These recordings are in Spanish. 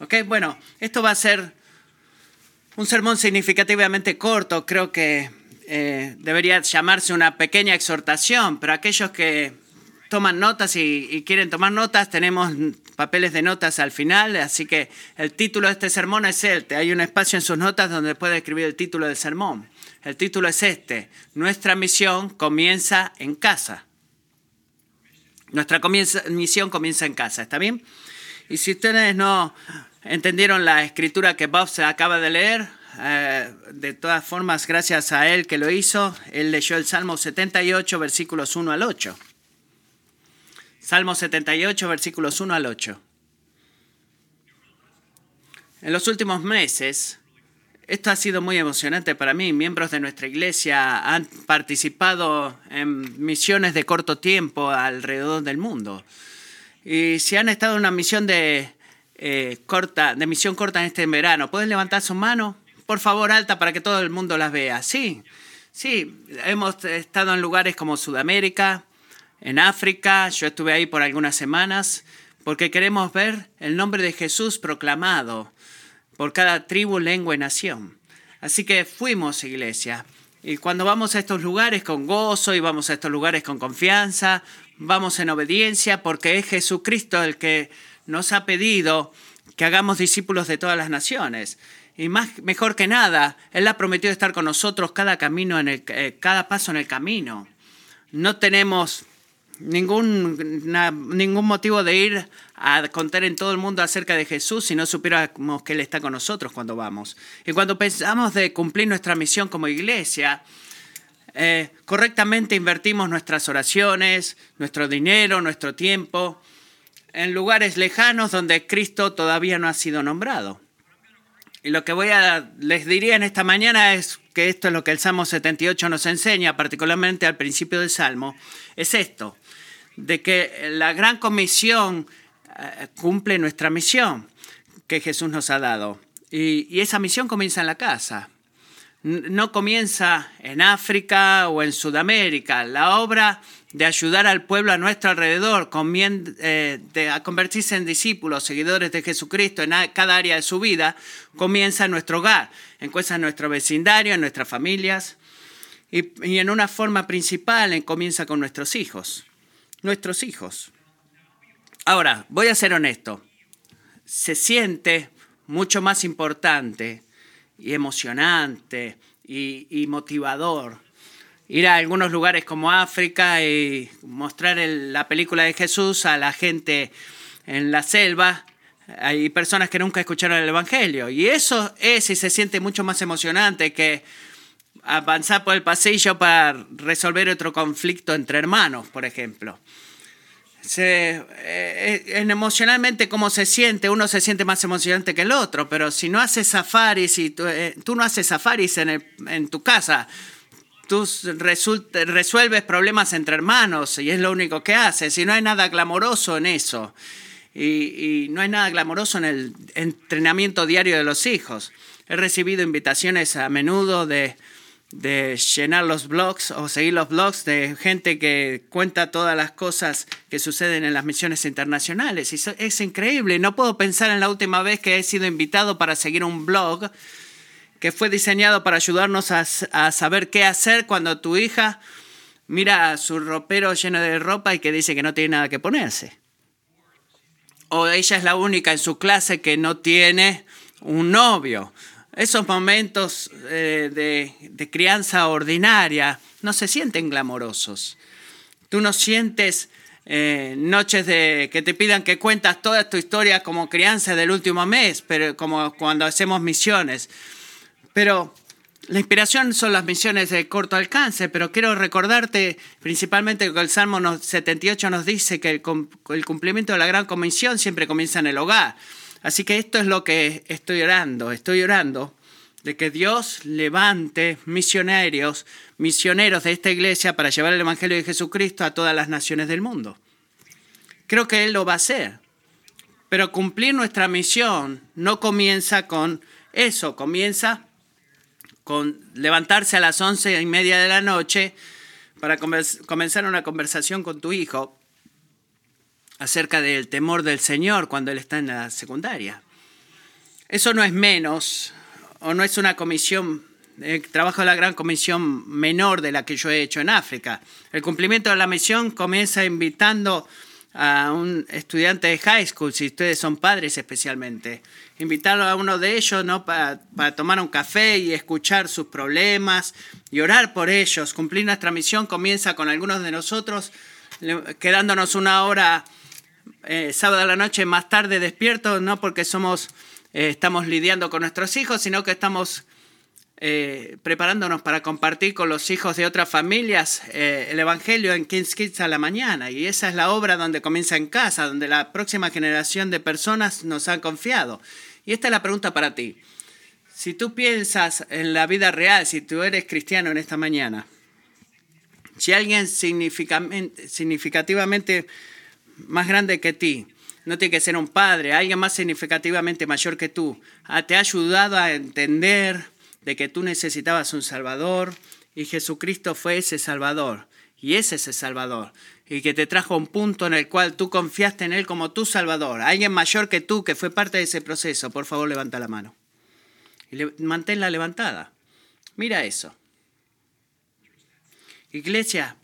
¿Ok? Bueno, esto va a ser un sermón significativamente corto. Creo que eh, debería llamarse una pequeña exhortación, pero aquellos que toman notas y, quieren tomar notas, tenemos papeles de notas al final, así que el título de este sermón es este. Hay un espacio en sus notas donde puede escribir el título del sermón. El título es este. Nuestra misión comienza en casa. Nuestra misión comienza en casa, ¿está bien? Y si ustedes no entendieron la escritura que Bob se acaba de leer, eh, de todas formas, gracias a él que lo hizo, él leyó el Salmo 78, versículos 1 al 8. Salmo 78, versículos 1 al 8. En los últimos meses, esto ha sido muy emocionante para mí. Miembros de nuestra iglesia han participado en misiones de corto tiempo alrededor del mundo. Y si han estado en una misión de, eh, corta, de misión corta en este verano, ¿pueden levantar su mano? por favor, alta para que todo el mundo las vea. Sí, sí, hemos estado en lugares como Sudamérica, en África, yo estuve ahí por algunas semanas, porque queremos ver el nombre de Jesús proclamado por cada tribu, lengua y nación. Así que fuimos, iglesia. Y cuando vamos a estos lugares con gozo y vamos a estos lugares con confianza, vamos en obediencia porque es Jesucristo el que nos ha pedido que hagamos discípulos de todas las naciones. Y más, mejor que nada, Él ha prometido estar con nosotros cada, camino en el, eh, cada paso en el camino. No tenemos ningún, ningún motivo de ir a contar en todo el mundo acerca de Jesús si no supiéramos que Él está con nosotros cuando vamos. Y cuando pensamos de cumplir nuestra misión como iglesia, eh, correctamente invertimos nuestras oraciones, nuestro dinero, nuestro tiempo en lugares lejanos donde Cristo todavía no ha sido nombrado. Y lo que voy a les diría en esta mañana es que esto es lo que el Salmo 78 nos enseña, particularmente al principio del Salmo, es esto, de que la gran comisión eh, cumple nuestra misión que Jesús nos ha dado. Y, esa misión comienza en la casa. No comienza en África o en Sudamérica. La obra de ayudar al pueblo a nuestro alrededor, eh, de, a convertirse en discípulos, seguidores de Jesucristo en cada área de su vida, comienza en nuestro hogar, empieza en nuestro vecindario, en nuestras familias y en una forma principal comienza con nuestros hijos, nuestros hijos. Ahora, voy a ser honesto, se siente mucho más importante y emocionante y motivador ir a algunos lugares como África y mostrar la película de Jesús a la gente en la selva. Hay personas que nunca escucharon el Evangelio. Y eso es y se siente mucho más emocionante que avanzar por el pasillo para resolver otro conflicto entre hermanos, por ejemplo. Eh, eh, en emocionalmente cómo se siente, uno se siente más emocionante que el otro, pero si no haces safaris y tú, eh, tú no haces safaris en, en tu casa, tú resuelves problemas entre hermanos y es lo único que haces. Y no hay nada glamoroso en eso. Y, no hay nada glamoroso en el entrenamiento diario de los hijos. He recibido invitaciones a menudo de, llenar los blogs o seguir los blogs de gente que cuenta todas las cosas que suceden en las misiones internacionales. Y es increíble. No puedo pensar en la última vez que he sido invitado para seguir un blog que fue diseñado para ayudarnos a, saber qué hacer cuando tu hija mira su ropero lleno de ropa y que dice que no tiene nada que ponerse. O ella es la única en su clase que no tiene un novio. Esos momentos eh, de, crianza ordinaria no se sienten glamorosos. Tú no sientes eh, noches de que te pidan que cuentas toda tu historia como crianza del último mes, pero como cuando hacemos misiones. Pero la inspiración son las misiones de corto alcance, pero quiero recordarte principalmente que el Salmo 78 nos dice que el, cumplimiento de la gran comisión siempre comienza en el hogar. Así que esto es lo que estoy orando. Estoy orando de que Dios levante misioneros, misioneros de esta iglesia para llevar el Evangelio de Jesucristo a todas las naciones del mundo. Creo que Él lo va a hacer. Pero cumplir nuestra misión no comienza con eso, comienza con levantarse a las once y media de la noche para comenzar una conversación con tu hijo acerca del temor del Señor cuando él está en la secundaria. Eso no es menos o no es una comisión, el trabajo de la gran comisión menor de la que yo he hecho en África. El cumplimiento de la misión comienza invitando a un estudiante de high school, si ustedes son padres especialmente, invitarlo a uno de ellos ¿no? para, para tomar un café y escuchar sus problemas y orar por ellos. Cumplir nuestra misión comienza con algunos de nosotros quedándonos una hora eh, sábado a la noche más tarde despiertos, no porque somos, eh, estamos lidiando con nuestros hijos, sino que estamos eh, preparándonos para compartir con los hijos de otras familias el Evangelio en King's Kids a la mañana. Y esa es la obra donde comienza en casa, donde la próxima generación de personas nos han confiado. Y esta es la pregunta para ti. Si tú piensas en la vida real, si tú eres cristiano en esta mañana, si alguien significativamente más grande que ti, no tiene que ser un padre, alguien más significativamente mayor que tú, ah, te ha ayudado a entender de que tú necesitabas un Salvador y Jesucristo fue ese Salvador y es ese Salvador y que te trajo un punto en el cual tú confiaste en Él como tu Salvador. Alguien mayor que tú que fue parte de ese proceso, por favor levanta la mano. Y manténla levantada. Mira eso. Iglesia,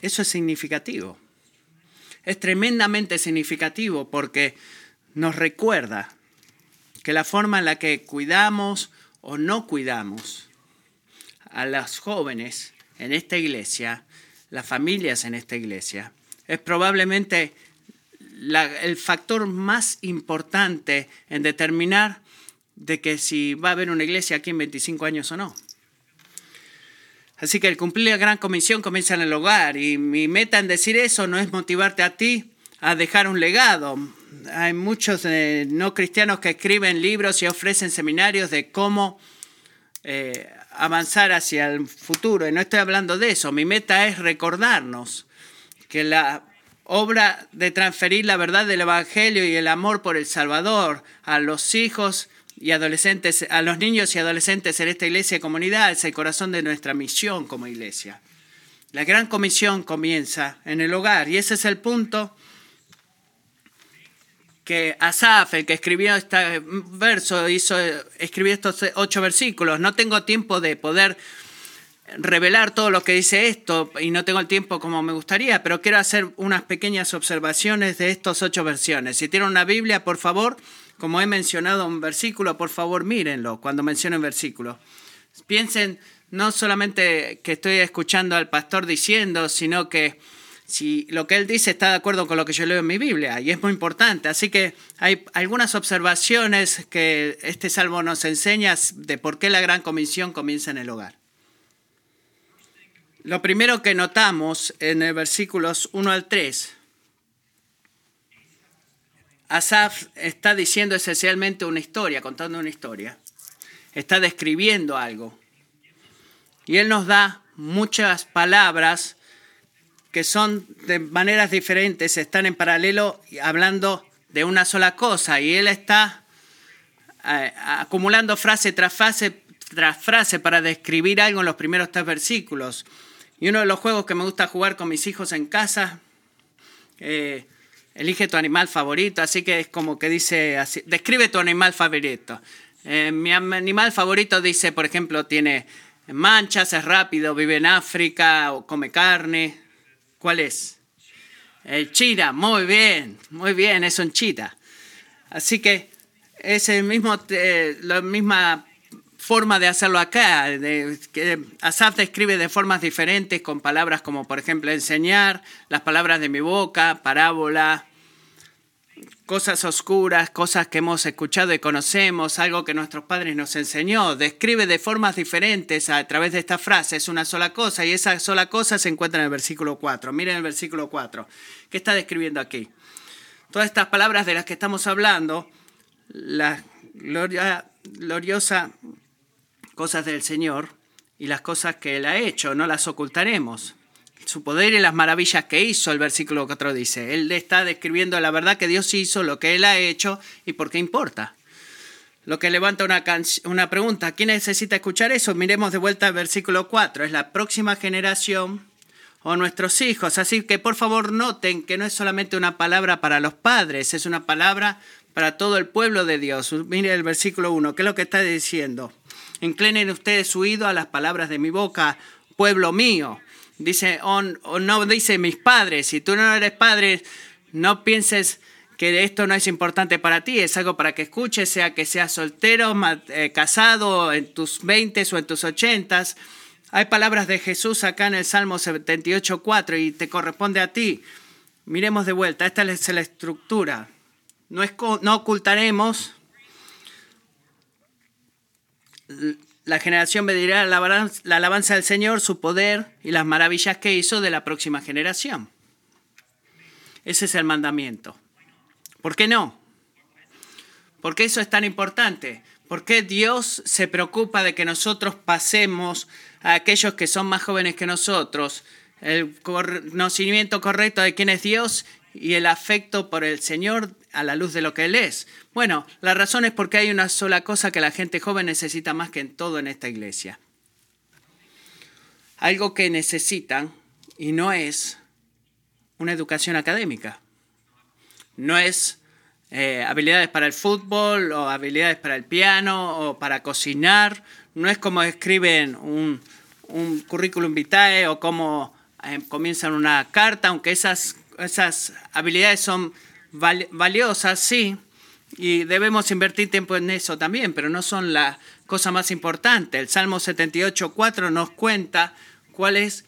eso es significativo. Es tremendamente significativo porque nos recuerda que la forma en la que cuidamos o no cuidamos a los jóvenes en esta iglesia, las familias en esta iglesia, es probablemente el factor más importante en determinar de que si va a haber una iglesia aquí en 25 años o no. Así que el cumplir la gran comisión comienza en el hogar y mi meta en decir eso no es motivarte a ti a dejar un legado. Hay muchos eh, no cristianos que escriben libros y ofrecen seminarios de cómo eh, avanzar hacia el futuro. Y no estoy hablando de eso. Mi meta es recordarnos que la obra de transferir la verdad del Evangelio y el amor por el Salvador a los hijos y adolescentes, a los niños y adolescentes en esta iglesia y comunidad es el corazón de nuestra misión como iglesia. La gran comisión comienza en el hogar y ese es el punto que Asaf, el que escribió este verso, hizo, escribió estos ocho versículos. No tengo tiempo de poder revelar todo lo que dice esto y no tengo el tiempo como me gustaría, pero quiero hacer unas pequeñas observaciones de estos ocho versiones. Si tienen una Biblia, por favor, como he mencionado un versículo, por favor mírenlo cuando mencionen versículo. Piensen no solamente que estoy escuchando al pastor diciendo, sino que si lo que él dice está de acuerdo con lo que yo leo en mi Biblia, y es muy importante. Así que hay algunas observaciones que este salmo nos enseña de por qué la gran comisión comienza en el hogar. Lo primero que notamos en el versículos 1 al 3 Asaf está diciendo esencialmente una historia, contando una historia. Está describiendo algo. Y él nos da muchas palabras que son de maneras diferentes, están en paralelo hablando de una sola cosa. Y él está eh, acumulando frase tras frase tras frase para describir algo en los primeros tres versículos. Y uno de los juegos que me gusta jugar con mis hijos en casa, eh, elige tu animal favorito, así que es como que dice, así, describe tu animal favorito. Eh, mi animal favorito dice, por ejemplo, tiene manchas, es rápido, vive en África o come carne. ¿Cuál es? El chita, muy bien, muy bien, es un chita. Así que es el mismo, la misma forma de hacerlo acá. De, que Asaf describe de formas diferentes con palabras como, por ejemplo, enseñar, las palabras de mi boca, parábola, cosas oscuras, cosas que hemos escuchado y conocemos, algo que nuestros padres nos enseñó. Describe de formas diferentes a través de esta frase, es una sola cosa y esa sola cosa se encuentra en el versículo 4. Miren el versículo 4. ¿Qué está describiendo aquí? Todas estas palabras de las que estamos hablando, la gloriosa cosas del Señor y las cosas que Él ha hecho, no las ocultaremos su poder y las maravillas que hizo, el versículo 4 dice. Él está describiendo la verdad que Dios hizo, lo que Él ha hecho y por qué importa. Lo que levanta una, una pregunta, ¿quién necesita escuchar eso? Miremos de vuelta al versículo 4, es la próxima generación o nuestros hijos. Así que por favor noten que no es solamente una palabra para los padres, es una palabra para todo el pueblo de Dios. Mire el versículo 1, ¿qué es lo que está diciendo? Inclinen ustedes su oído a las palabras de mi boca, pueblo mío. Dice, o no dice mis padres, si tú no eres padre, no pienses que esto no es importante para ti, es algo para que escuches, sea que seas soltero, eh, casado, en tus 20 o en tus 80. Hay palabras de Jesús acá en el Salmo 78.4 y te corresponde a ti. Miremos de vuelta, esta es la estructura. No, es, no ocultaremos. La generación me dirá la alabanza del Señor, su poder y las maravillas que hizo de la próxima generación. Ese es el mandamiento. ¿Por qué no? ¿Por qué eso es tan importante? ¿Por qué Dios se preocupa de que nosotros pasemos a aquellos que son más jóvenes que nosotros el conocimiento correcto de quién es Dios y el afecto por el Señor a la luz de lo que Él es? Bueno, la razón es porque hay una sola cosa que la gente joven necesita más que en todo en esta iglesia. Algo que necesitan y no es una educación académica no es eh, habilidades para el fútbol o habilidades para el piano o para cocinar, no es como escriben un, currículum vitae o cómo eh, comienzan una carta, aunque esas, esas habilidades son valiosas, sí, y debemos invertir tiempo en eso también, pero no son la cosa más importante. El Salmo 78.4 nos cuenta cuál es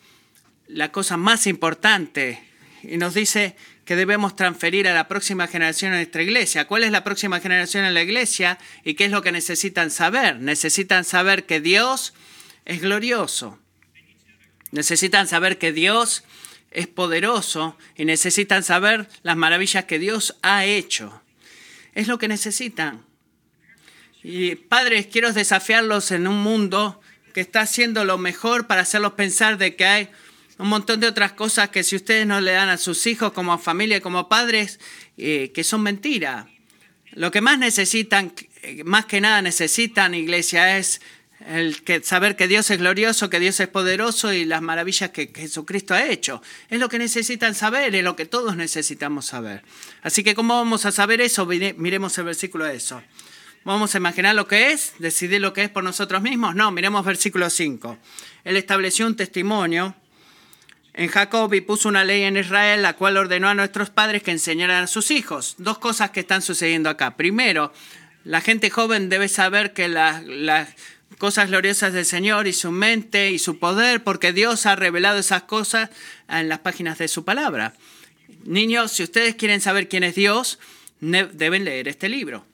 la cosa más importante y nos dice que debemos transferir a la próxima generación en nuestra iglesia. ¿Cuál es la próxima generación en la iglesia y qué es lo que necesitan saber? Necesitan saber que Dios es glorioso. Necesitan saber que Dios es poderoso y necesitan saber las maravillas que Dios ha hecho. Es lo que necesitan. Y padres, quiero desafiarlos en un mundo que está haciendo lo mejor para hacerlos pensar de que hay un montón de otras cosas que si ustedes no le dan a sus hijos como familia, como padres, eh, que son mentiras. Lo que más necesitan, eh, más que nada necesitan, iglesia, es el que, saber que Dios es glorioso, que Dios es poderoso y las maravillas que, Jesucristo ha hecho. Es lo que necesitan saber, es lo que todos necesitamos saber. Así que, ¿cómo vamos a saber eso? Miremos el versículo de eso. ¿Vamos a imaginar lo que es? ¿Decidir lo que es por nosotros mismos? No, miremos versículo 5. Él estableció un testimonio en Jacob y puso una ley en Israel, la cual ordenó a nuestros padres que enseñaran a sus hijos. Dos cosas que están sucediendo acá. Primero, la gente joven debe saber que las, cosas gloriosas del Señor y su mente y su poder, porque Dios ha revelado esas cosas en las páginas de su palabra. Niños, si ustedes quieren saber quién es Dios, deben leer este libro.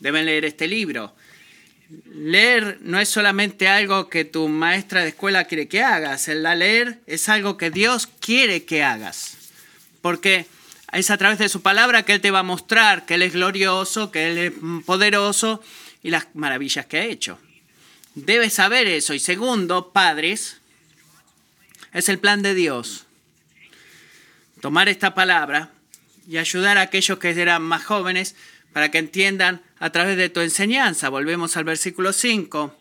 Deben leer este libro. Leer no es solamente algo que tu maestra de escuela quiere que hagas, el leer es algo que Dios quiere que hagas, porque es a través de su palabra que Él te va a mostrar que Él es glorioso, que Él es poderoso y las maravillas que ha hecho. Debes saber eso. Y segundo, padres, es el plan de Dios. Tomar esta palabra y ayudar a aquellos que eran más jóvenes para que entiendan a través de tu enseñanza. Volvemos al versículo 5.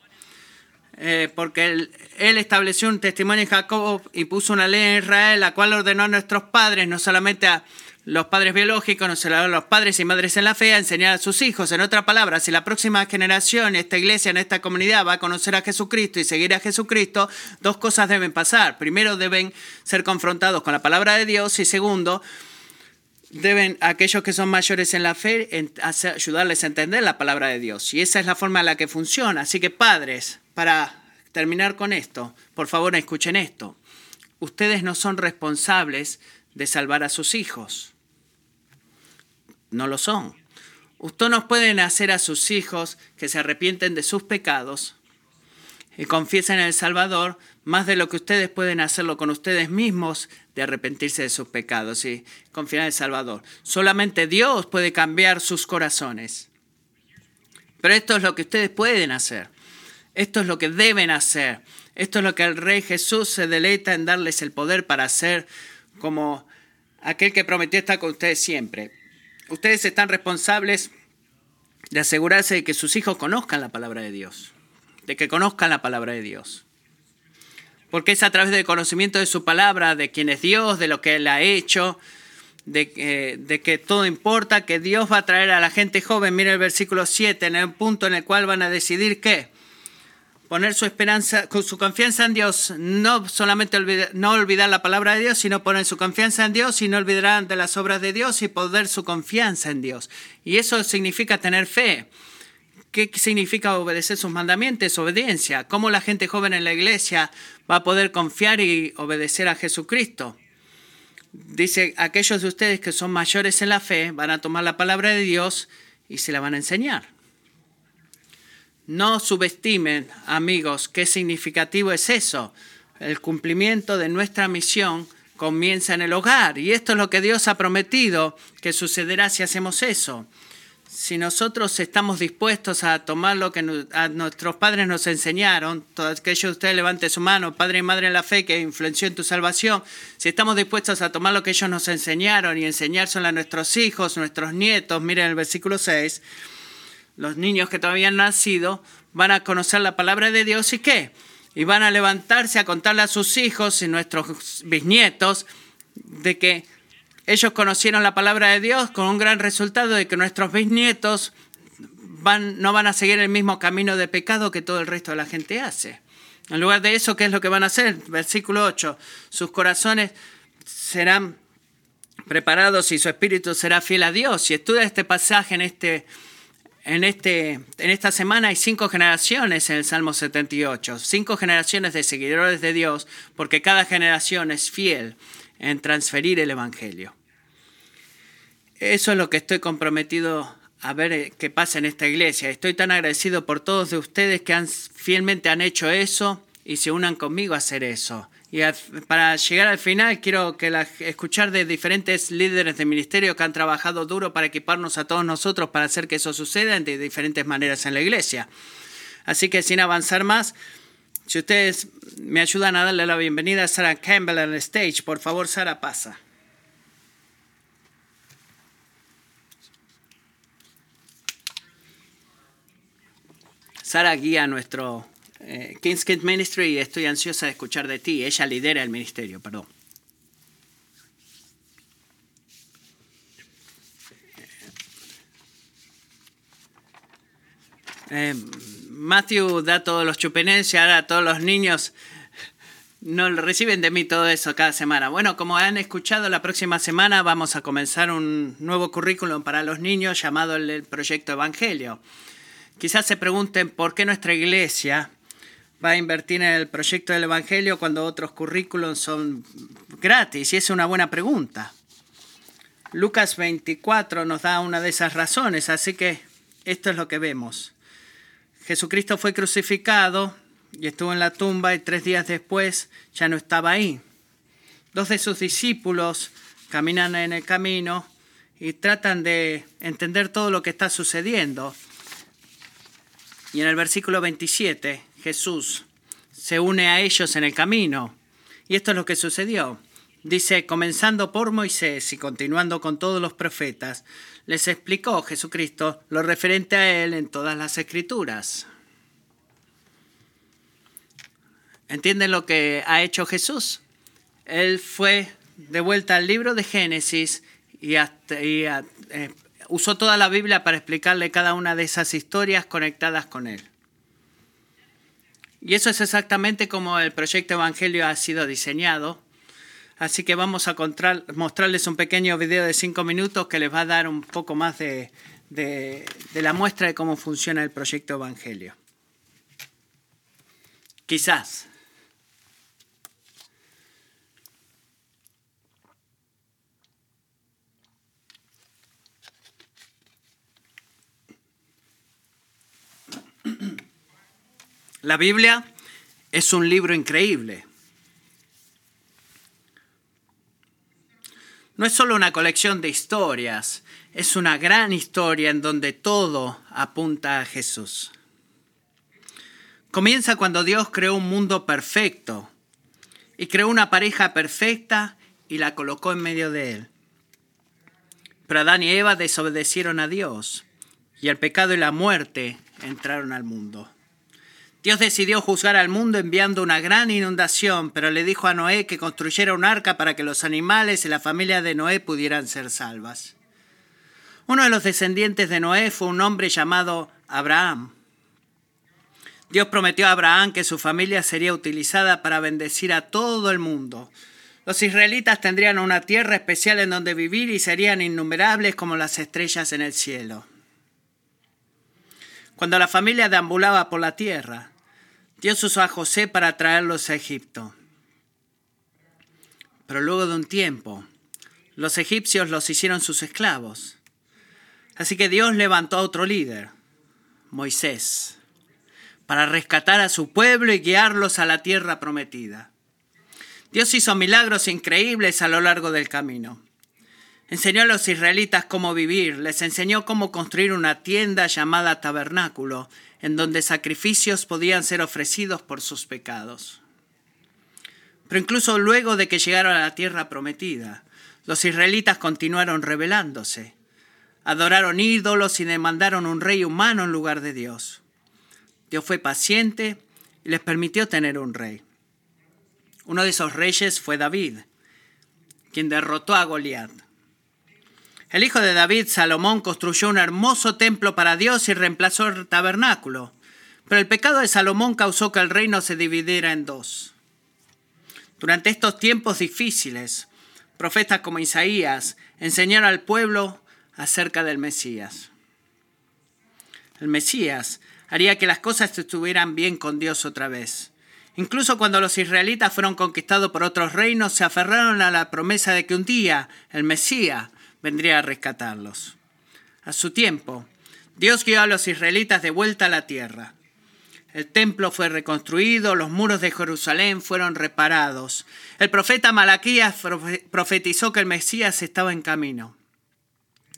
Eh, porque él, estableció un testimonio en Jacob y puso una ley en Israel, la cual ordenó a nuestros padres, no solamente a los padres biológicos, no a los padres y madres en la fe, a enseñar a sus hijos. En otra palabra, si la próxima generación, esta iglesia, en esta comunidad va a conocer a Jesucristo y seguir a Jesucristo, dos cosas deben pasar. Primero, deben ser confrontados con la palabra de Dios y segundo, deben aquellos que son mayores en la fe ayudarles a entender la palabra de Dios. Y esa es la forma en la que funciona. Así que padres, para terminar con esto, por favor escuchen esto. Ustedes no son responsables de salvar a sus hijos. No lo son. Ustedes no pueden hacer a sus hijos que se arrepienten de sus pecados y confiesen en el Salvador más de lo que ustedes pueden hacerlo con ustedes mismos de arrepentirse de sus pecados y confiar en el Salvador. Solamente Dios puede cambiar sus corazones. Pero esto es lo que ustedes pueden hacer. Esto es lo que deben hacer. Esto es lo que el Rey Jesús se deleita en darles el poder para hacer como aquel que prometió estar con ustedes siempre. Ustedes están responsables de asegurarse de que sus hijos conozcan la palabra de Dios, de que conozcan la palabra de Dios porque es a través del conocimiento de su palabra, de quién es Dios, de lo que Él ha hecho, de, que- de que todo importa, que Dios va a traer a la gente joven. Mira el versículo 7, en el punto en el cual van a decidir qué. Poner su esperanza, su confianza en Dios, no solamente olvida- no olvidar la palabra de Dios, sino poner su confianza en Dios y no olvidarán de las obras de Dios y poner su confianza en Dios. Y eso significa tener fe. ¿Qué significa obedecer sus mandamientos? Obediencia. ¿Cómo la gente joven en la iglesia va a poder confiar y obedecer a Jesucristo? Dice, aquellos de ustedes que son mayores en la fe van a tomar la palabra de Dios y se la van a enseñar. No subestimen, amigos, qué significativo es eso. El cumplimiento de nuestra misión comienza en el hogar y esto es lo que Dios ha prometido que sucederá si hacemos eso. Si nosotros estamos dispuestos a tomar lo que nuestros padres nos enseñaron, todos aquellos de ustedes levante su mano, padre y madre en la fe que influenció en tu salvación, si estamos dispuestos a tomar lo que ellos nos enseñaron y enseñárselo a nuestros hijos, nuestros nietos, miren el versículo 6, los niños que todavía han nacido van a conocer la palabra de Dios y qué? Y van a levantarse a contarle a sus hijos y nuestros bisnietos de que ellos conocieron la palabra de Dios con un gran resultado de que nuestros bisnietos van, no van a seguir el mismo camino de pecado que todo el resto de la gente hace. En lugar de eso, ¿qué es lo que van a hacer? Versículo 8, sus corazones serán preparados y su espíritu será fiel a Dios. Si estudia este pasaje en, este, en, este, en esta semana hay cinco generaciones en el Salmo 78, cinco generaciones de seguidores de Dios, porque cada generación es fiel en transferir el Evangelio. Eso es lo que estoy comprometido a ver eh, que pasa en esta iglesia. Estoy tan agradecido por todos de ustedes que han, fielmente han hecho eso y se unan conmigo a hacer eso. Y para llegar al final, quiero que la- escuchar de diferentes líderes de ministerio que han trabajado duro para equiparnos a todos nosotros para hacer que eso suceda de diferentes maneras en la iglesia. Así que sin avanzar más, si ustedes me ayudan a darle la bienvenida a Sarah Campbell en el stage, por favor, Sara, pasa. Sara guía nuestro eh, King's Kid Ministry estoy ansiosa de escuchar de ti. Ella lidera el ministerio, perdón. Eh, Matthew da todos los chupenenses, ahora todos los niños no reciben de mí todo eso cada semana. Bueno, como han escuchado, la próxima semana vamos a comenzar un nuevo currículum para los niños llamado el Proyecto Evangelio. Quizás se pregunten por qué nuestra iglesia va a invertir en el proyecto del Evangelio cuando otros currículums son gratis. Y es una buena pregunta. Lucas 24 nos da una de esas razones, así que esto es lo que vemos. Jesucristo fue crucificado y estuvo en la tumba y tres días después ya no estaba ahí. Dos de sus discípulos caminan en el camino y tratan de entender todo lo que está sucediendo. Y en el versículo 27, Jesús se une a ellos en el camino. Y esto es lo que sucedió. Dice, comenzando por Moisés y continuando con todos los profetas, les explicó Jesucristo lo referente a él en todas las escrituras. ¿Entienden lo que ha hecho Jesús? Él fue de vuelta al libro de Génesis y, eh, usó toda la Biblia para explicarle cada una de esas historias conectadas con él. Y eso es exactamente como el proyecto Evangelio ha sido diseñado. Así que vamos a mostrarles un pequeño video de cinco minutos que les va a dar un poco más de, de- de la muestra de cómo funciona el proyecto Evangelio. Quizás. La Biblia es un libro increíble. No es solo una colección de historias, es una gran historia en donde todo apunta a Jesús. Comienza cuando Dios creó un mundo perfecto y creó una pareja perfecta y la colocó en medio de él. Pero Adán y Eva desobedecieron a Dios y el pecado y la muerte entraron al mundo. Dios decidió juzgar al mundo enviando una gran inundación, pero le dijo a Noé que construyera un arca para que los animales y la familia de Noé pudieran ser salvas. Uno de los descendientes de Noé fue un hombre llamado Abraham. Dios prometió a Abraham que su familia sería utilizada para bendecir a todo el mundo. Los israelitas tendrían una tierra especial en donde vivir y serían innumerables como las estrellas en el cielo. Cuando la familia deambulaba por la tierra, Dios usó a José para traerlos a Egipto. Pero luego de un tiempo, los egipcios los hicieron sus esclavos. Así que Dios levantó a otro líder, Moisés, para rescatar a su pueblo y guiarlos a la tierra prometida. Dios hizo milagros increíbles a lo largo del camino. Enseñó a los israelitas cómo vivir, les enseñó cómo construir una tienda llamada tabernáculo, en donde sacrificios podían ser ofrecidos por sus pecados. Pero incluso luego de que llegaron a la tierra prometida, los israelitas continuaron rebelándose. Adoraron ídolos y demandaron un rey humano en lugar de Dios. Dios fue paciente y les permitió tener un rey. Uno de esos reyes fue David, quien derrotó a Goliat. El hijo de David, Salomón, construyó un hermoso templo para Dios y reemplazó el tabernáculo. Pero el pecado de Salomón causó que el reino se dividiera en dos. Durante estos tiempos difíciles, profetas como Isaías enseñaron al pueblo acerca del Mesías. El Mesías haría que las cosas estuvieran bien con Dios otra vez. Incluso cuando los israelitas fueron conquistados por otros reinos, se aferraron a la promesa de que un día el Mesías vendría a rescatarlos. A su tiempo, Dios guió a los israelitas de vuelta a la tierra. El templo fue reconstruido, los muros de Jerusalén fueron reparados. El profeta Malaquías profetizó que el Mesías estaba en camino.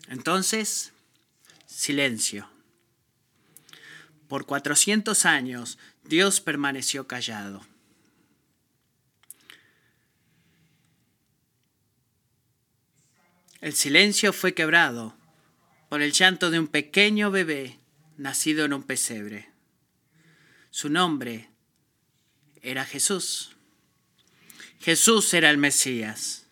Entonces, silencio. Por 400 años Dios permaneció callado. El silencio fue quebrado por el llanto de un pequeño bebé nacido en un pesebre. Su nombre era Jesús. Jesús era el Mesías.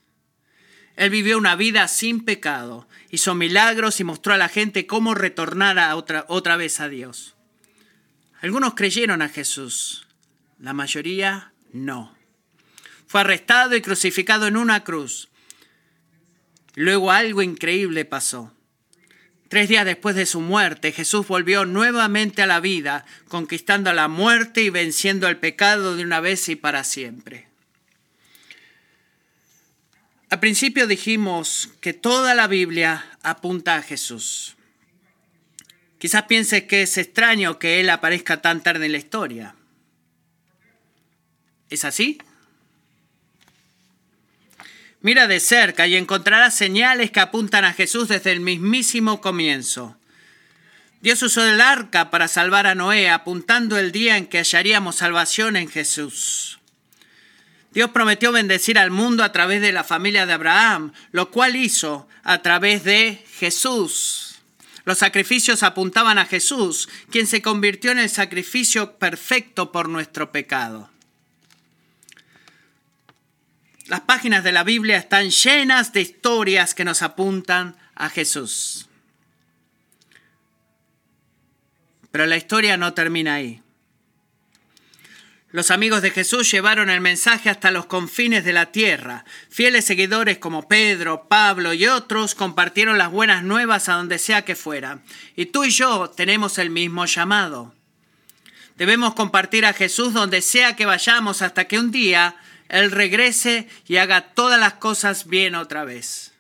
Él vivió una vida sin pecado, hizo milagros y mostró a la gente cómo retornar a otra, otra vez a Dios. Algunos creyeron a Jesús, la mayoría no. Fue arrestado y crucificado en una cruz Luego algo increíble pasó. Tres días después de su muerte, Jesús volvió nuevamente a la vida, conquistando la muerte y venciendo el pecado de una vez y para siempre. Al principio dijimos que toda la Biblia apunta a Jesús. Quizás piense que es extraño que Él aparezca tan tarde en la historia. ¿Es así? Mira de cerca y encontrarás señales que apuntan a Jesús desde el mismísimo comienzo. Dios usó el arca para salvar a Noé, apuntando el día en que hallaríamos salvación en Jesús. Dios prometió bendecir al mundo a través de la familia de Abraham, lo cual hizo a través de Jesús. Los sacrificios apuntaban a Jesús, quien se convirtió en el sacrificio perfecto por nuestro pecado. Las páginas de la Biblia están llenas de historias que nos apuntan a Jesús. Pero la historia no termina ahí. Los amigos de Jesús llevaron el mensaje hasta los confines de la tierra. Fieles seguidores como Pedro, Pablo y otros compartieron las buenas nuevas a donde sea que fuera. Y tú y yo tenemos el mismo llamado. Debemos compartir a Jesús donde sea que vayamos hasta que un día él regrese y haga todas las cosas bien otra vez.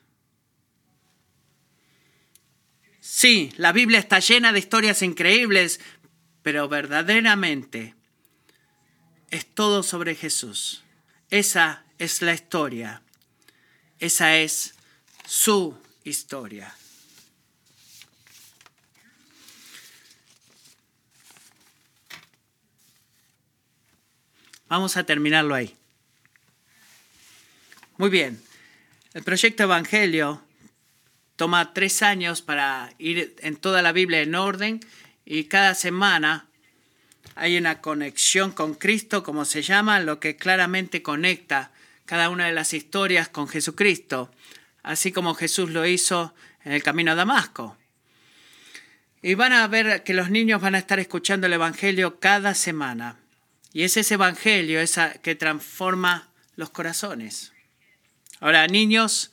Sí, la Biblia está llena de historias increíbles, pero verdaderamente es todo sobre Jesús. Esa es la historia. Esa es su historia. Vamos a terminarlo ahí. Muy bien. El proyecto Evangelio toma tres años para ir en toda la Biblia en orden y cada semana hay una conexión con Cristo, como se llama, lo que claramente conecta cada una de las historias con Jesucristo, así como Jesús lo hizo en el camino a Damasco. Y van a ver que los niños van a estar escuchando el Evangelio cada semana. Y es ese Evangelio esa que transforma los corazones. Ahora, niños,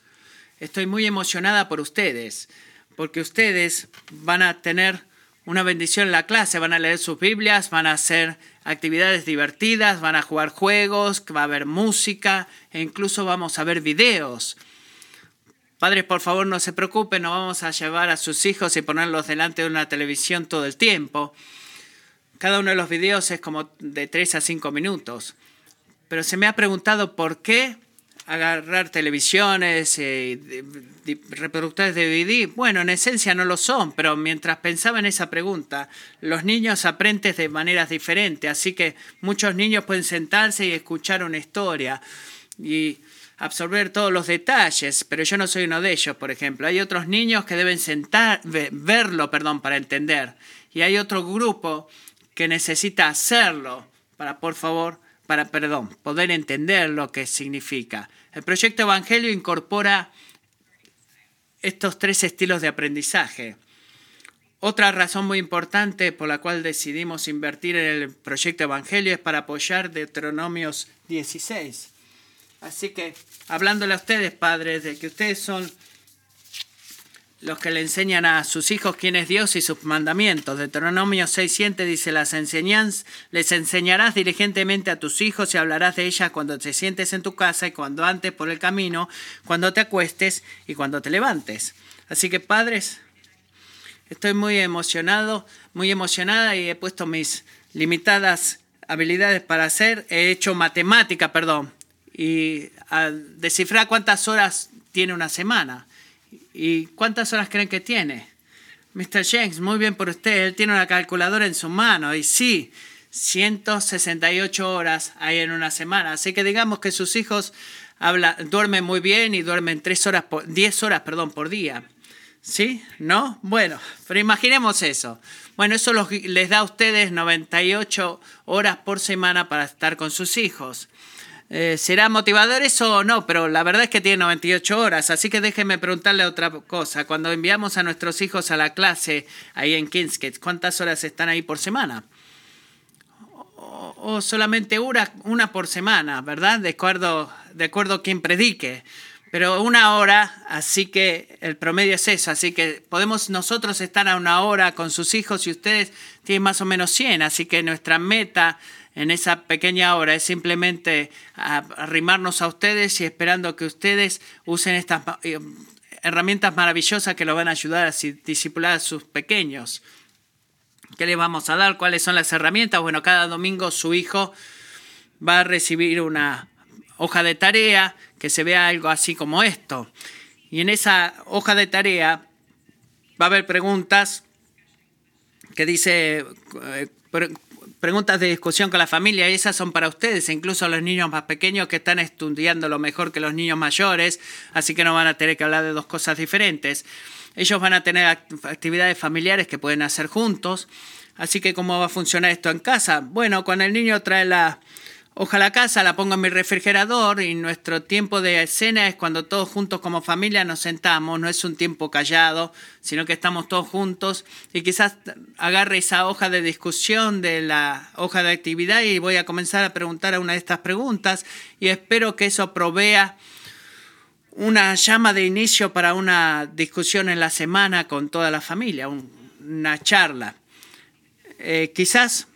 estoy muy emocionada por ustedes, porque ustedes van a tener una bendición en la clase, van a leer sus Biblias, van a hacer actividades divertidas, van a jugar juegos, va a haber música e incluso vamos a ver videos. Padres, por favor, no se preocupen, no vamos a llevar a sus hijos y ponerlos delante de una televisión todo el tiempo. Cada uno de los videos es como de 3 a 5 minutos. Pero se me ha preguntado por qué agarrar televisiones, eh, reproductores de DVD. Bueno, en esencia no lo son, pero mientras pensaba en esa pregunta, los niños aprenden de maneras diferentes, así que muchos niños pueden sentarse y escuchar una historia y absorber todos los detalles, pero yo no soy uno de ellos, por ejemplo. Hay otros niños que deben sentar, verlo, perdón, para entender, y hay otro grupo que necesita hacerlo para, por favor, para, perdón, poder entender lo que significa. El proyecto Evangelio incorpora estos tres estilos de aprendizaje. Otra razón muy importante por la cual decidimos invertir en el proyecto Evangelio es para apoyar Deuteronomios 16. Así que, hablándole a ustedes, padres, de que ustedes son los que le enseñan a sus hijos quién es Dios y sus mandamientos. Deuteronomio 6.7 dice, las enseñanzas les enseñarás diligentemente a tus hijos y hablarás de ellas cuando te sientes en tu casa y cuando antes por el camino, cuando te acuestes y cuando te levantes. Así que padres, estoy muy emocionado, muy emocionada y he puesto mis limitadas habilidades para hacer. He hecho matemática, perdón, y a descifrar cuántas horas tiene una semana. ¿Y cuántas horas creen que tiene? Mr. James, muy bien por usted. Él tiene una calculadora en su mano. Y sí, 168 horas hay en una semana. Así que digamos que sus hijos habla, duermen muy bien y duermen 3 horas por, 10 horas perdón, por día. ¿Sí? ¿No? Bueno, pero imaginemos eso. Bueno, eso les da a ustedes 98 horas por semana para estar con sus hijos. Eh, ¿Será motivador eso o no? Pero la verdad es que tiene 98 horas, así que déjenme preguntarle otra cosa. Cuando enviamos a nuestros hijos a la clase ahí en Kingsgate, ¿cuántas horas están ahí por semana? O, solamente una, una, por semana, ¿verdad? De acuerdo, de acuerdo a quien predique. Pero una hora, así que el promedio es eso. Así que podemos nosotros estar a una hora con sus hijos y ustedes tienen más o menos 100. Así que nuestra meta en esa pequeña hora es simplemente arrimarnos a ustedes y esperando que ustedes usen estas eh, herramientas maravillosas que lo van a ayudar a discipular a sus pequeños. ¿Qué le vamos a dar? ¿Cuáles son las herramientas? Bueno, cada domingo su hijo va a recibir una hoja de tarea que se vea algo así como esto. Y en esa hoja de tarea va a haber preguntas que dice eh, preguntas de discusión con la familia, y esas son para ustedes, incluso los niños más pequeños que están estudiando lo mejor que los niños mayores, así que no van a tener que hablar de dos cosas diferentes. Ellos van a tener actividades familiares que pueden hacer juntos. Así que, ¿cómo va a funcionar esto en casa? Bueno, cuando el niño trae la, Ojalá casa la pongo en mi refrigerador y nuestro tiempo de escena es cuando todos juntos como familia nos sentamos, no es un tiempo callado, sino que estamos todos juntos. Y quizás agarre esa hoja de discusión de la hoja de actividad y voy a comenzar a preguntar a una de estas preguntas. Y espero que eso provea una llama de inicio para una discusión en la semana con toda la familia, una charla. Eh, quizás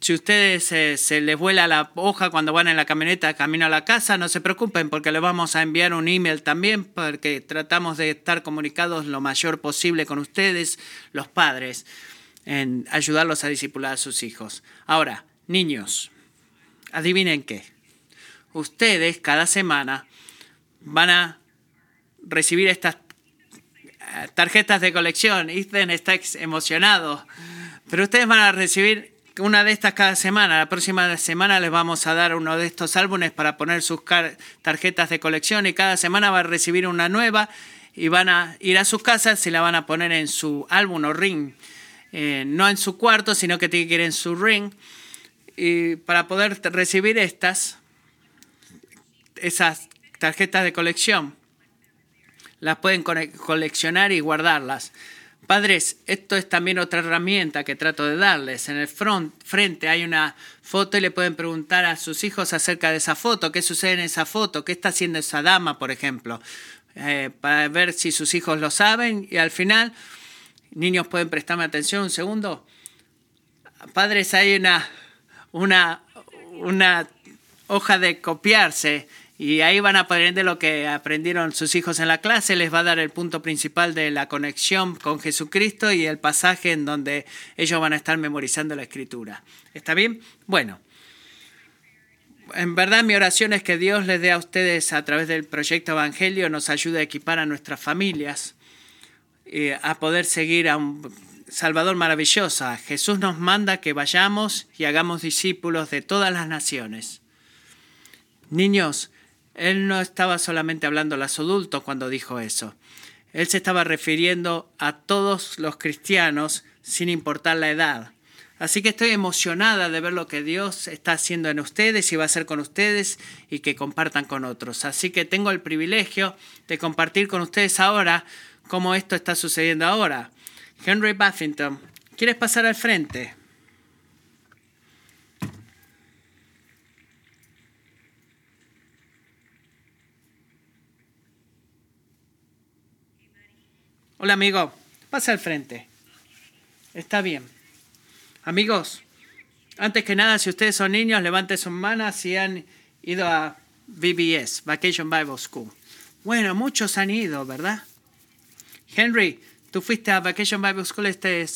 si ustedes se les vuela la hoja cuando van en la camioneta camino a la casa, no se preocupen porque les vamos a enviar un email también porque tratamos de estar comunicados lo mayor posible con ustedes, los padres, en ayudarlos a discipular a sus hijos. Ahora, niños, adivinen qué. Ustedes cada semana van a recibir estas eh, tarjetas de colección. Ethan está emocionado. Pero ustedes van a recibir una de estas cada semana. La próxima semana les vamos a dar uno de estos álbumes para poner sus tarjetas de colección y cada semana va a recibir una nueva y van a ir a sus casas y la van a poner en su álbum o ring. Eh, no en su cuarto, sino que tiene que ir en su ring. Y para poder recibir estas, esas tarjetas de colección, las pueden coleccionar y guardarlas. Padres, esto es también otra herramienta que trato de darles. En el front, frente hay una foto y le pueden preguntar a sus hijos acerca de esa foto, qué sucede en esa foto, qué está haciendo esa dama, por ejemplo, eh, para ver si sus hijos lo saben y al final, niños pueden prestarme atención un segundo. Padres, hay una, una, una hoja de copiarse y ahí van a aprender lo que aprendieron sus hijos en la clase, les va a dar el punto principal de la conexión con Jesucristo y el pasaje en donde ellos van a estar memorizando la escritura. ¿Está bien? Bueno, en verdad mi oración es que Dios les dé a ustedes a través del proyecto Evangelio, nos ayude a equipar a nuestras familias, y a poder seguir a un Salvador maravilloso. Jesús nos manda que vayamos y hagamos discípulos de todas las naciones. Niños, él no estaba solamente hablando a los adultos cuando dijo eso. Él se estaba refiriendo a todos los cristianos sin importar la edad. Así que estoy emocionada de ver lo que Dios está haciendo en ustedes y va a hacer con ustedes y que compartan con otros. Así que tengo el privilegio de compartir con ustedes ahora cómo esto está sucediendo ahora. Henry Buffington, ¿quieres pasar al frente? Hola amigo, pasa al frente. Está bien. Amigos, antes que nada, si ustedes son niños, levanten sus manos si han ido a VBS, Vacation Bible School. Bueno, muchos han ido, ¿verdad? Henry, ¿tú fuiste a Vacation Bible School este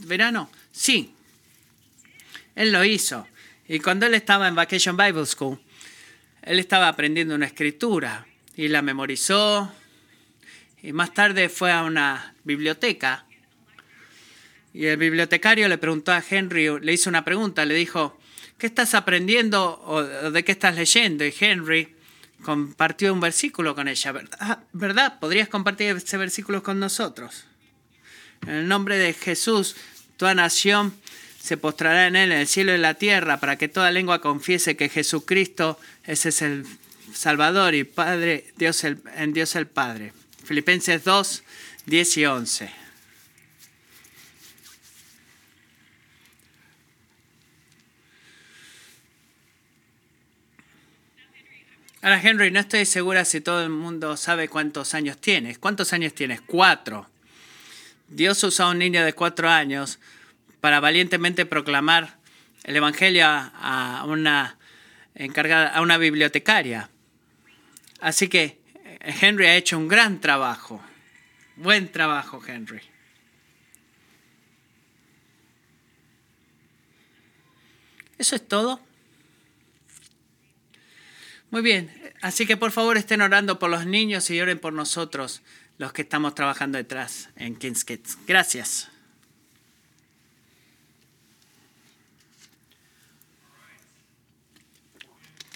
verano? Sí. Él lo hizo. Y cuando él estaba en Vacation Bible School, él estaba aprendiendo una escritura y la memorizó, y más tarde fue a una biblioteca y el bibliotecario le preguntó a Henry, le hizo una pregunta, le dijo, ¿qué estás aprendiendo o de qué estás leyendo? Y Henry compartió un versículo con ella, ¿verdad? ¿verdad? ¿Podrías compartir ese versículo con nosotros? En el nombre de Jesús, toda nación se postrará en él, en el cielo y en la tierra, para que toda lengua confiese que Jesucristo ese es el Salvador y Padre, Dios el, en Dios el Padre. Filipenses 2, 10 y 11. Ahora, Henry, no estoy segura si todo el mundo sabe cuántos años tienes. ¿Cuántos años tienes? Cuatro. Dios usó a un niño de cuatro años para valientemente proclamar el Evangelio a una, encargada, a una bibliotecaria. Así que Henry ha hecho un gran trabajo. Buen trabajo, Henry. ¿Eso es todo? Muy bien, así que por favor estén orando por los niños y oren por nosotros, los que estamos trabajando detrás en King's Kids. Gracias.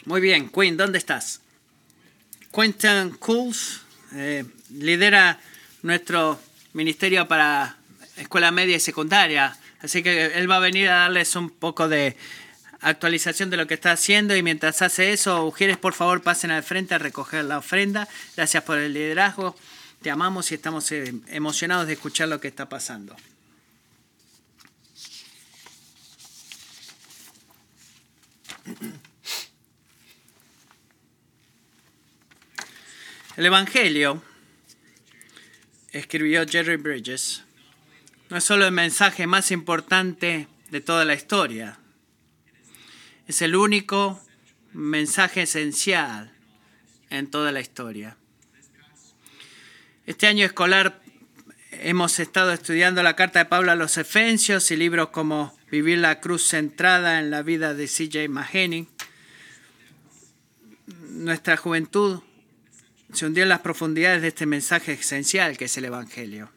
Muy bien, Queen, ¿dónde estás? Quentin Cools eh, lidera nuestro ministerio para escuela media y secundaria, así que él va a venir a darles un poco de actualización de lo que está haciendo y mientras hace eso, Ujieres, por favor, pasen al frente a recoger la ofrenda. Gracias por el liderazgo. Te amamos y estamos eh, emocionados de escuchar lo que está pasando. El Evangelio, escribió Jerry Bridges, no es solo el mensaje más importante de toda la historia, es el único mensaje esencial en toda la historia. Este año escolar hemos estado estudiando la carta de Pablo a los Efesios y libros como Vivir la cruz centrada en la vida de CJ Mahaney. Nuestra juventud se hundió en las profundidades de este mensaje esencial que es el Evangelio.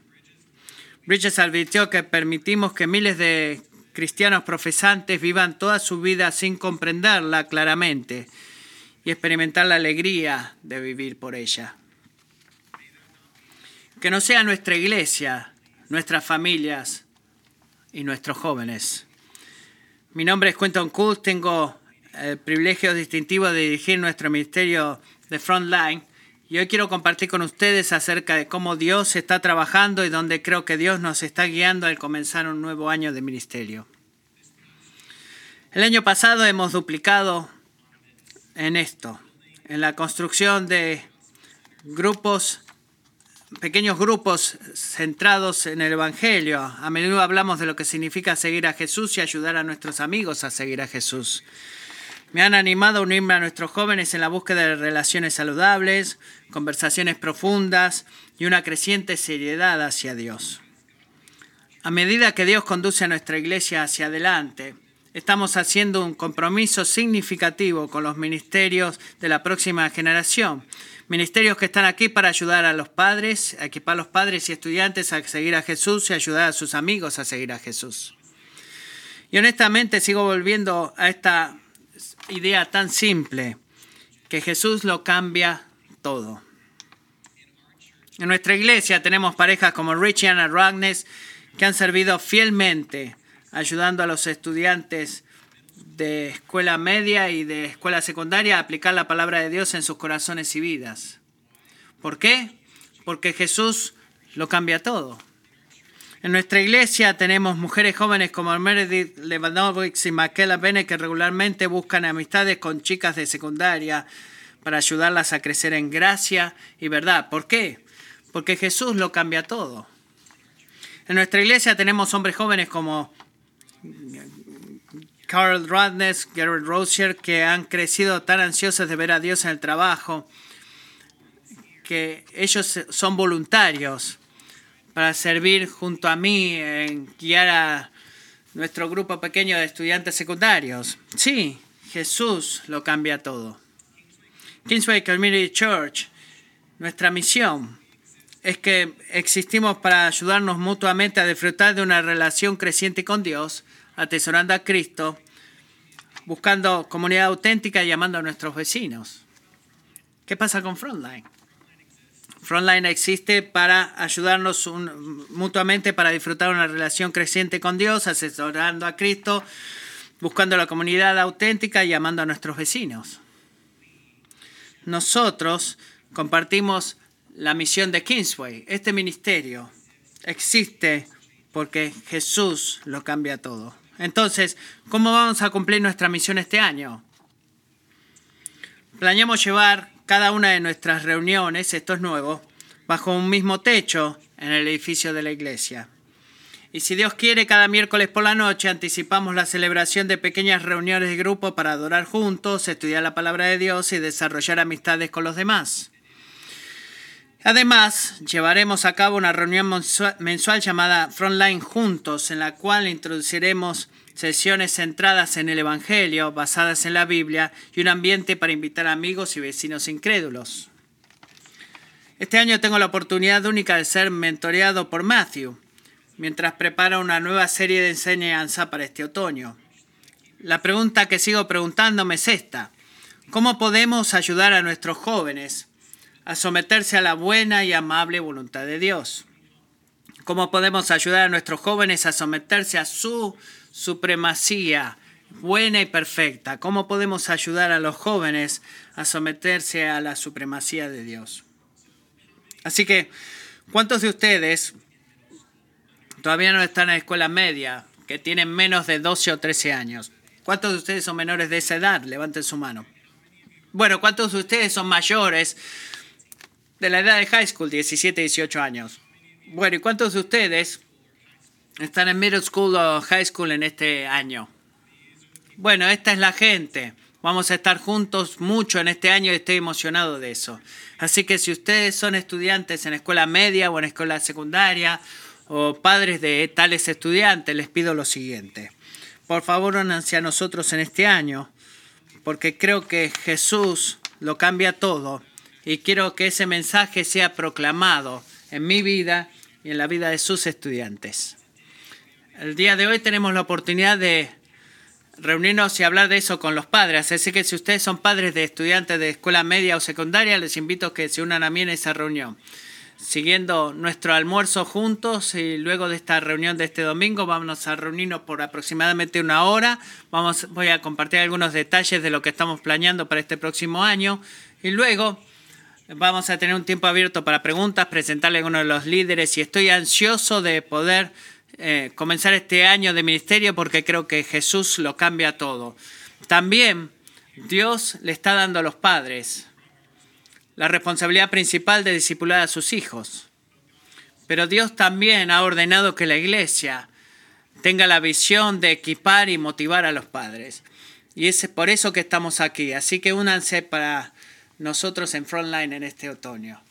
Bridges advirtió que permitimos que miles de cristianos profesantes vivan toda su vida sin comprenderla claramente y experimentar la alegría de vivir por ella. Que no sea nuestra iglesia, nuestras familias y nuestros jóvenes. Mi nombre es Quentin Cool, tengo el privilegio distintivo de dirigir nuestro ministerio de Frontline y hoy quiero compartir con ustedes acerca de cómo Dios está trabajando y donde creo que Dios nos está guiando al comenzar un nuevo año de ministerio. El año pasado hemos duplicado en esto, en la construcción de grupos, pequeños grupos centrados en el Evangelio. A menudo hablamos de lo que significa seguir a Jesús y ayudar a nuestros amigos a seguir a Jesús. Me han animado a unirme a nuestros jóvenes en la búsqueda de relaciones saludables, conversaciones profundas y una creciente seriedad hacia Dios. A medida que Dios conduce a nuestra iglesia hacia adelante, estamos haciendo un compromiso significativo con los ministerios de la próxima generación. Ministerios que están aquí para ayudar a los padres, a equipar a los padres y estudiantes a seguir a Jesús y ayudar a sus amigos a seguir a Jesús. Y honestamente sigo volviendo a esta idea tan simple, que Jesús lo cambia todo. En nuestra iglesia tenemos parejas como Rich y Anna Ragnes que han servido fielmente ayudando a los estudiantes de escuela media y de escuela secundaria a aplicar la palabra de Dios en sus corazones y vidas. ¿Por qué? Porque Jesús lo cambia todo. En nuestra iglesia tenemos mujeres jóvenes como Meredith Lewandowski y Michaela Bennett que regularmente buscan amistades con chicas de secundaria para ayudarlas a crecer en gracia y verdad. ¿Por qué? Porque Jesús lo cambia todo. En nuestra iglesia tenemos hombres jóvenes como Carl Radness, Garrett Rosier, que han crecido tan ansiosos de ver a Dios en el trabajo, que ellos son voluntarios para servir junto a mí en guiar a nuestro grupo pequeño de estudiantes secundarios. Sí, Jesús lo cambia todo. Kingsway Community Church, nuestra misión es que existimos para ayudarnos mutuamente a disfrutar de una relación creciente con Dios, atesorando a Cristo, buscando comunidad auténtica y llamando a nuestros vecinos. ¿Qué pasa con Frontline? Frontline existe para ayudarnos mutuamente para disfrutar una relación creciente con Dios, asesorando a Cristo, buscando la comunidad auténtica y amando a nuestros vecinos. Nosotros compartimos la misión de Kingsway. Este ministerio existe porque Jesús lo cambia todo. Entonces, ¿cómo vamos a cumplir nuestra misión este año? Planeamos llevar cada una de nuestras reuniones, esto es nuevo, bajo un mismo techo en el edificio de la iglesia. Y si Dios quiere, cada miércoles por la noche anticipamos la celebración de pequeñas reuniones de grupo para adorar juntos, estudiar la palabra de Dios y desarrollar amistades con los demás. Además, llevaremos a cabo una reunión mensual llamada Frontline Juntos, en la cual introduciremos sesiones centradas en el Evangelio, basadas en la Biblia, y un ambiente para invitar amigos y vecinos incrédulos. Este año tengo la oportunidad única de ser mentoreado por Matthew, mientras prepara una nueva serie de enseñanza para este otoño. La pregunta que sigo preguntándome es esta. ¿Cómo podemos ayudar a nuestros jóvenes a someterse a la buena y amable voluntad de Dios? ¿Cómo podemos ayudar a nuestros jóvenes a someterse a su supremacía buena y perfecta. ¿Cómo podemos ayudar a los jóvenes a someterse a la supremacía de Dios? Así que, ¿cuántos de ustedes todavía no están en la escuela media, que tienen menos de 12 o 13 años? ¿Cuántos de ustedes son menores de esa edad? Levanten su mano. Bueno, ¿cuántos de ustedes son mayores de la edad de high school, 17, 18 años? Bueno, ¿y cuántos de ustedes están en middle school o high school en este año. Bueno, esta es la gente. Vamos a estar juntos mucho en este año y estoy emocionado de eso. Así que si ustedes son estudiantes en escuela media o en escuela secundaria o padres de tales estudiantes, les pido lo siguiente. Por favor, únanse a nosotros en este año, porque creo que Jesús lo cambia todo y quiero que ese mensaje sea proclamado en mi vida y en la vida de sus estudiantes. El día de hoy tenemos la oportunidad de reunirnos y hablar de eso con los padres. Así que si ustedes son padres de estudiantes de escuela media o secundaria, les invito a que se unan a mí en esa reunión. siguiendo nuestro almuerzo juntos y luego de esta reunión de este domingo vamos a reunirnos por aproximadamente una hora. Vamos, voy a compartir algunos detalles de lo que estamos planeando para este próximo año y luego vamos a tener un tiempo abierto para preguntas, presentarle a algunos de los líderes y estoy ansioso de poder eh, comenzar este año de ministerio porque creo que Jesús lo cambia todo. También Dios le está dando a los padres la responsabilidad principal de discipular a sus hijos. Pero Dios también ha ordenado que la iglesia tenga la visión de equipar y motivar a los padres. Y es por eso que estamos aquí. Así que únanse para nosotros en Frontline en este otoño.